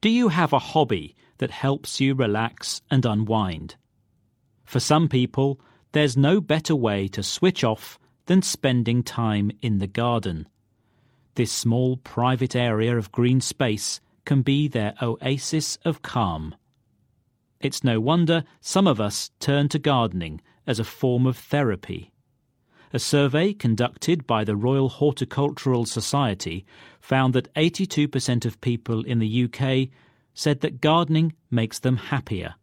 Do you have a hobby that helps you relax and unwind? For some people, there's no better way to switch off than spending time in the garden. This small private area of green space can be their oasis of calm. It's no wonder some of us turn to gardening as a form of therapy. A survey conducted by the Royal Horticultural Society found that 82% of people in the UK said that gardening makes them happier.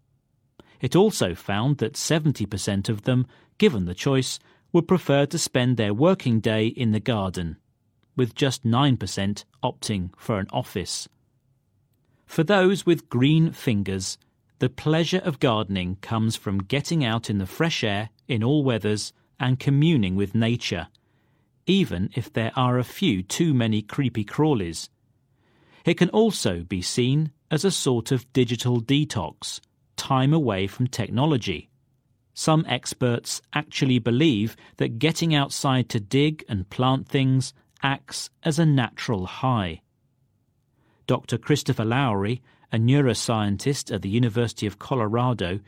It also found that 70% of them, given the choice, would prefer to spend their working day in the garden, with just 9% opting for an office. For those with green fingers, the pleasure of gardening comes from getting out in the fresh air in all weathers and communing with nature, even if there are a few too many creepy crawlies. It can also be seen as a sort of digital detox, time away from technology. Some experts actually believe that getting outside to dig and plant things acts as a natural high. Dr. Christopher Lowry, a neuroscientist at the University of Colorado,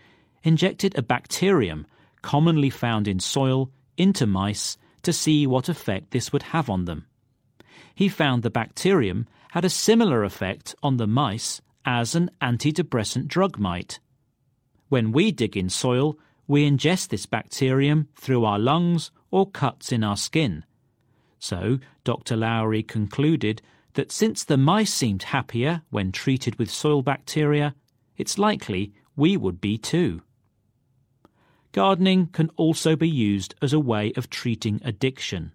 injected a bacterium commonly found in soil into mice to see what effect this would have on them. He found the bacterium had a similar effect on the mice as an antidepressant drug might. When we dig in soil, we ingest this bacterium through our lungs or cuts in our skin. So, Dr. Lowry concluded that since the mice seemed happier when treated with soil bacteria, it's likely we would be too. Gardening can also be used as a way of treating addiction.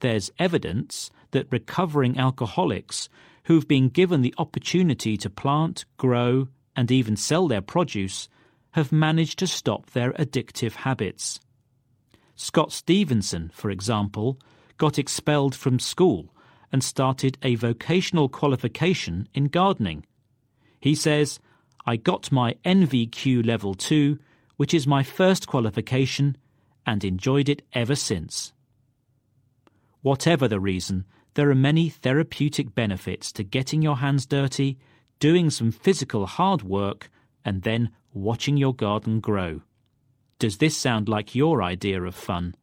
There's evidence that recovering alcoholics who've been given the opportunity to plant, grow, and even sell their produce have managed to stop their addictive habits. Scott Stevenson, for example, got expelled from school and started a vocational qualification in gardening. He says, I got my NVQ level 2 which is my first qualification, and enjoyed it ever since. Whatever the reason, there are many therapeutic benefits to getting your hands dirty, doing some physical hard work, and then watching your garden grow. Does this sound like your idea of fun?